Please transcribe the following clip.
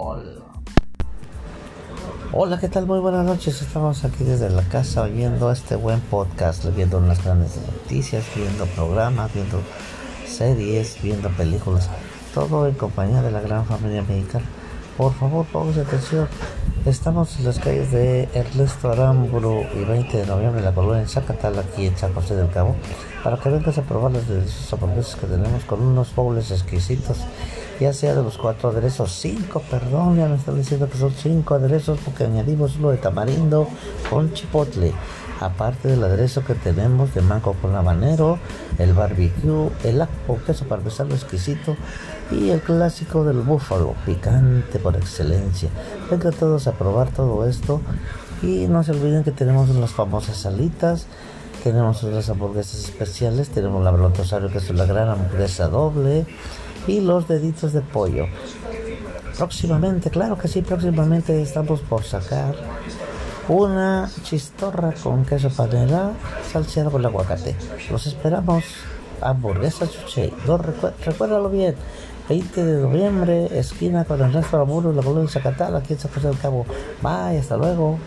Hola. Hola, ¿qué tal? Muy buenas noches. Estamos aquí desde la casa oyendo este buen podcast, viendo unas grandes noticias, viendo programas, viendo series, viendo películas. Todo en compañía de la gran familia mexicana. Por favor, pónganse atención. Estamos en las calles de Ernesto Aramburu y 20 de noviembre la colonia en Zacatal, aquí en San José del Cabo, para que vengas a probar los deliciosos hamburguesas que tenemos con unos bowls exquisitos ya sea de los cuatro aderezos, cinco, perdón, ya me están diciendo que son cinco aderezos porque añadimos uno de tamarindo con chipotle, aparte del aderezo que tenemos de mango con habanero, el barbecue, el ajo, queso parmesano exquisito y el clásico del búfalo, picante por excelencia. Vengan todos a probar todo esto y no se olviden que tenemos unas famosas salitas. Tenemos unas hamburguesas especiales, tenemos la Brontosario que es la gran hamburguesa doble, y los deditos de pollo. Próximamente, claro que sí, próximamente estamos por sacar una chistorra con queso panela salseado con aguacate. Los esperamos. Hamburguesa Chuche. recuérdalo bien. 20 de noviembre, esquina con el resto de la colonia Zacatal, aquí en San José del Cabo. Bye, hasta luego.